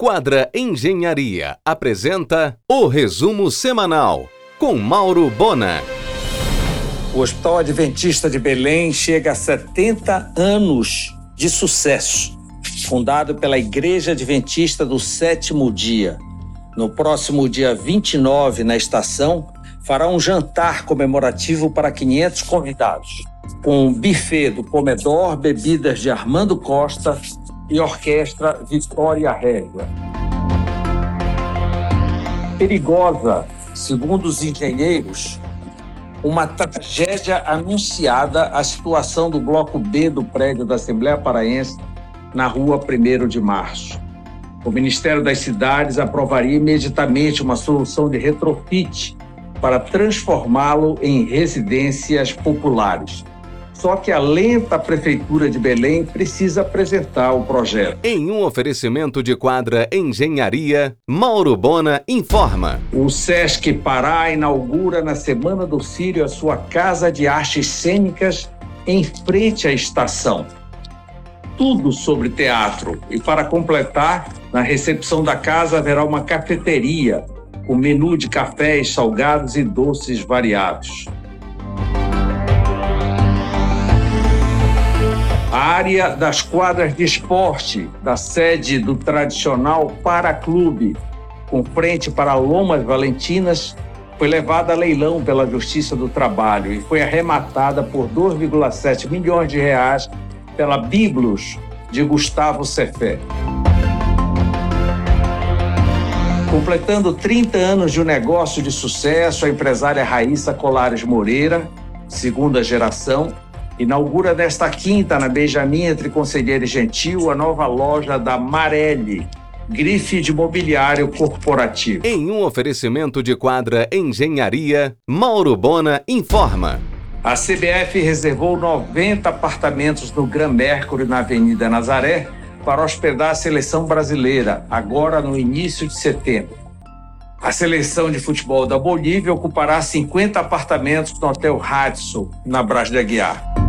Quadra Engenharia apresenta o resumo semanal com Mauro Bona. O Hospital Adventista de Belém chega a 70 anos de sucesso. Fundado pela Igreja Adventista do Sétimo Dia. No próximo dia 29, na estação, fará um jantar comemorativo para 500 convidados, com um buffet do Comedor, bebidas de Armando Costa e Orquestra Vitória Régia. Perigosa, segundo os engenheiros, uma tragédia anunciada a situação do bloco B do prédio da Assembleia Paraense na rua 1 de março. O Ministério das Cidades aprovaria imediatamente uma solução de retrofit para transformá-lo em residências populares. Só que a lenta Prefeitura de Belém precisa apresentar o projeto. Em um oferecimento de quadra Engenharia, Mauro Bona informa. O Sesc Pará inaugura na Semana do Sírio a sua Casa de Artes Cênicas em frente à estação. Tudo sobre teatro. E para completar, na recepção da casa haverá uma cafeteria com menu de cafés, salgados e doces variados. A área das quadras de esporte da sede do tradicional Paraclube, com frente para Lomas Valentinas, foi levada a leilão pela Justiça do Trabalho e foi arrematada por 2,7 milhões de reais pela Biblos de Gustavo Cefé. Completando 30 anos de um negócio de sucesso, a empresária Raíssa Colares Moreira, segunda geração, inaugura nesta quinta, na Benjamin, entre Conselheiro e Gentil, a nova loja da Marelli, grife de mobiliário corporativo. Em um oferecimento de quadra Engenharia, Mauro Bona informa. A CBF reservou 90 apartamentos no Gran Mercury, na Avenida Nazaré, para hospedar a seleção brasileira, agora no início de setembro. A seleção de futebol da Bolívia ocupará 50 apartamentos no Hotel Hudson, na Brás de Aguiar.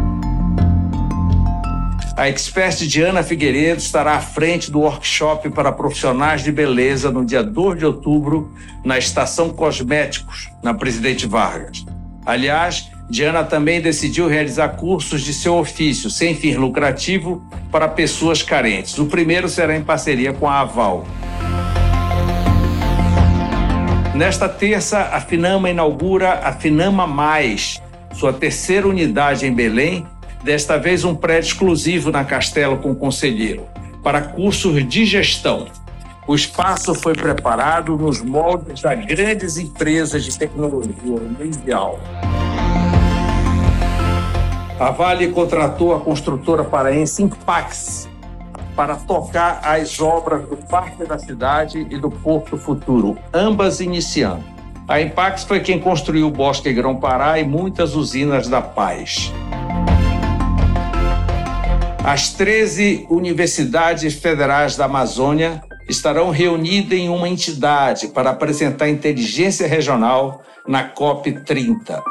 A expert Diana Figueiredo estará à frente do workshop para profissionais de beleza no dia 2 de outubro, na Estação Cosméticos, na Presidente Vargas. Aliás, Diana também decidiu realizar cursos de seu ofício, sem fim lucrativo, para pessoas carentes. O primeiro será em parceria com a Aval. Nesta terça, a Finama inaugura a Finama Mais, sua terceira unidade em Belém, desta vez um prédio exclusivo na Castelo com Conselheiro, para cursos de gestão. O espaço foi preparado nos moldes das grandes empresas de tecnologia mundial. A Vale contratou a construtora paraense Impax para tocar as obras do Parque da Cidade e do Porto Futuro, ambas iniciando. A Impax foi quem construiu o Bosque Grão Pará e muitas usinas da Paz. As 13 universidades federais da Amazônia estarão reunidas em uma entidade para apresentar inteligência regional na COP 30.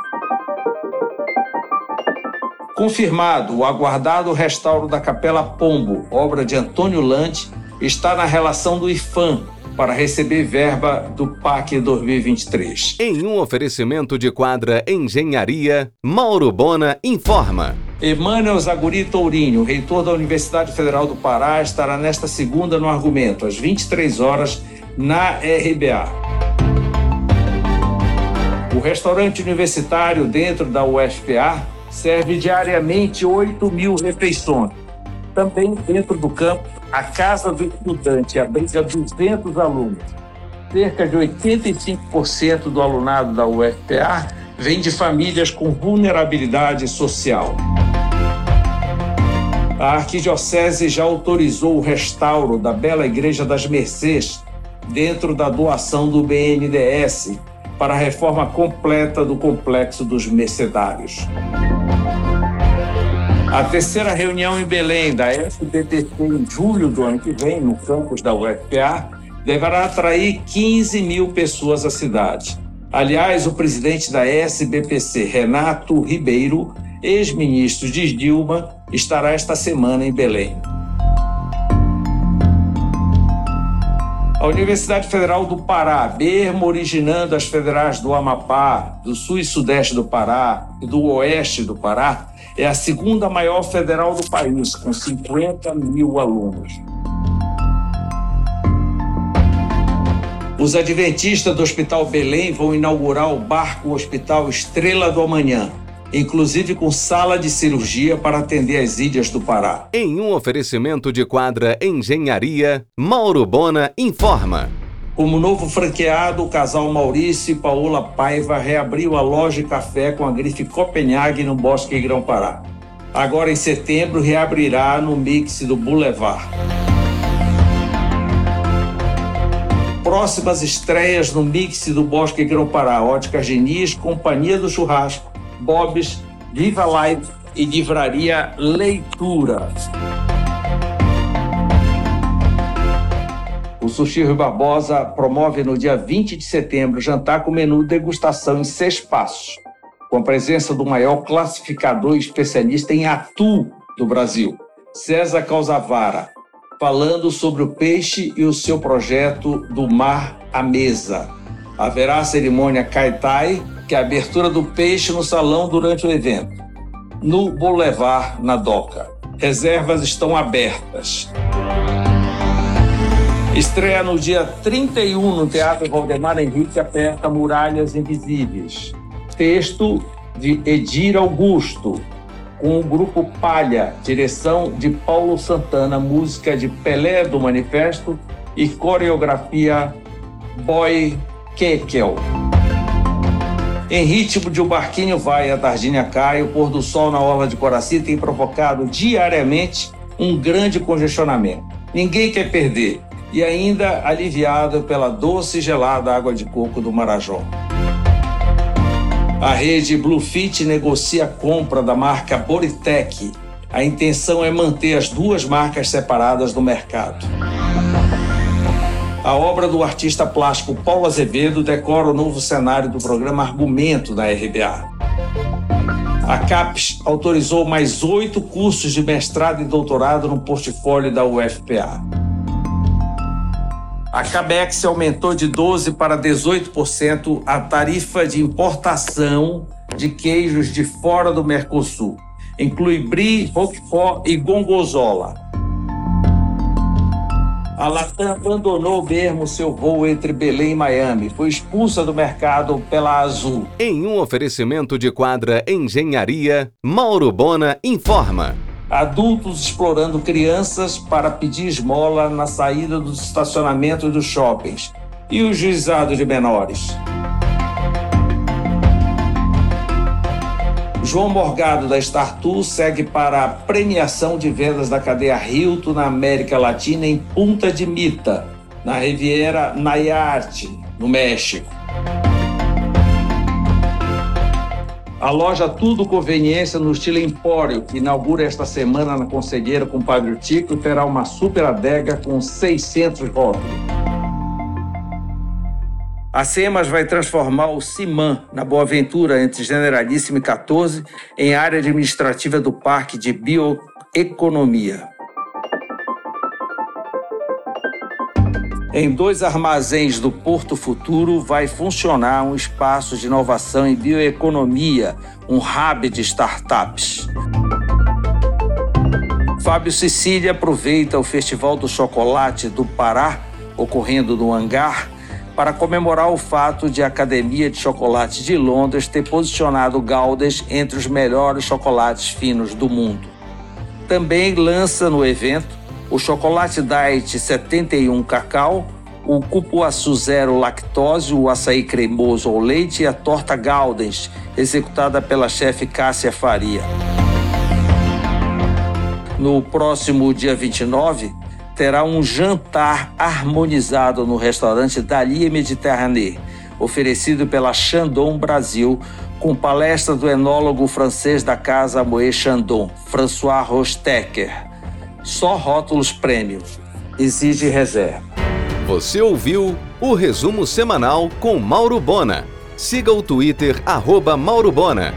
Confirmado, o aguardado restauro da Capela Pombo, obra de Antônio Lante, está na relação do IFAM para receber verba do PAC 2023. Em um oferecimento de quadra Engenharia, Mauro Bona informa. Emmanuel Zaguri Tourinho, reitor da Universidade Federal do Pará, estará nesta segunda no argumento, às 23 horas, na RBA. O restaurante universitário dentro da UFPA serve diariamente 8 mil refeições. Também dentro do campo, a Casa do Estudante abriga 200 alunos. Cerca de 85% do alunado da UFPA vem de famílias com vulnerabilidade social. A Arquidiocese já autorizou o restauro da Bela Igreja das Mercês dentro da doação do BNDES para a reforma completa do Complexo dos Mercedários. A terceira reunião em Belém da FBTC em julho do ano que vem, no campus da UFPA, deverá atrair 15 mil pessoas à cidade. Aliás, o presidente da SBPC, Renato Ribeiro, ex-ministro de Dilma, estará esta semana em Belém. Universidade Federal do Pará, mesmo originando as federais do Amapá, do sul e sudeste do Pará e do oeste do Pará, é a segunda maior federal do país, com 50 mil alunos. Os adventistas do Hospital Belém vão inaugurar o barco Hospital Estrela do Amanhã, inclusive com sala de cirurgia para atender as ilhas do Pará. Em um oferecimento de quadra Engenharia, Mauro Bona informa. Como novo franqueado, o casal Maurício e Paola Paiva reabriu a loja e café com a grife Copenhague no Bosque Grão Pará. Agora em setembro reabrirá no mix do Boulevard. próximas estreias no mix do Bosque Grão-Pará, Ótica Genis, Companhia do Churrasco, Bob's, Viva Live e Livraria Leitura. O Sushi Rui Barbosa promove no dia 20 de setembro jantar com menu degustação em seis passos, com a presença do maior classificador especialista em atu do Brasil, César Causavara, falando sobre o peixe e o seu projeto do mar à mesa. Haverá cerimônia Kaitai, que é a abertura do peixe no salão durante o evento. No Boulevard, na Doca. Reservas estão abertas. Estreia no dia 31 no Teatro Valdemar Henrique Aperta Muralhas Invisíveis. Texto de Edir Augusto, com o grupo Palha, direção de Paulo Santana, música de Pelé do Manifesto e coreografia Boy Kekel. Em ritmo de O Barquinho Vai, a Tardinha Cai, o pôr do sol na orla de Coraci tem provocado diariamente um grande congestionamento. Ninguém quer perder, e ainda aliviado pela doce e gelada água de coco do Marajó. A rede Bluefit negocia a compra da marca Boritec. A intenção é manter as duas marcas separadas no mercado. A obra do artista plástico Paulo Azevedo decora o novo cenário do programa Argumento da RBA. A CAPES autorizou mais oito cursos de mestrado e doutorado no portfólio da UFPA. A Cabex aumentou de 12% para 18% a tarifa de importação de queijos de fora do Mercosul. Inclui Brie, Roquefort e Gongozola. A Latam abandonou mesmo seu voo entre Belém e Miami. Foi expulsa do mercado pela Azul. Em um oferecimento de quadra Engenharia, Mauro Bona informa adultos explorando crianças para pedir esmola na saída dos estacionamentos dos shoppings e o juizado de menores. João Morgado da Startu segue para a premiação de vendas da cadeia Hilton na América Latina em Punta de Mita, na Riviera Nayarte, no México. A loja Tudo Conveniência no estilo Empório, que inaugura esta semana na Conselheira com o Padre Tico, terá uma super adega com 600 rótulos. A SEMAS vai transformar o CIMAN, na Boa Ventura, entre Generalíssimo e 14, em área administrativa do Parque de Bioeconomia. Em dois armazéns do Porto Futuro vai funcionar um espaço de inovação em bioeconomia, um hub de startups. Fábio Sicília aproveita o Festival do Chocolate do Pará, ocorrendo no hangar, para comemorar o fato de a Academia de Chocolate de Londres ter posicionado Gaudes entre os melhores chocolates finos do mundo. Também lança no evento o chocolate diet 71 cacau, o cupuaçu zero lactose, o açaí cremoso ao leite e a torta Galdens, executada pela chefe Cássia Faria. No próximo dia 29, terá um jantar harmonizado no restaurante Dalia Mediterranee, oferecido pela Chandon Brasil, com palestra do enólogo francês da casa Moët Chandon, François Rostecker. Só rótulos prêmio. Exige reserva. Você ouviu o resumo semanal com Mauro Bona. Siga o Twitter, arroba Mauro Bona.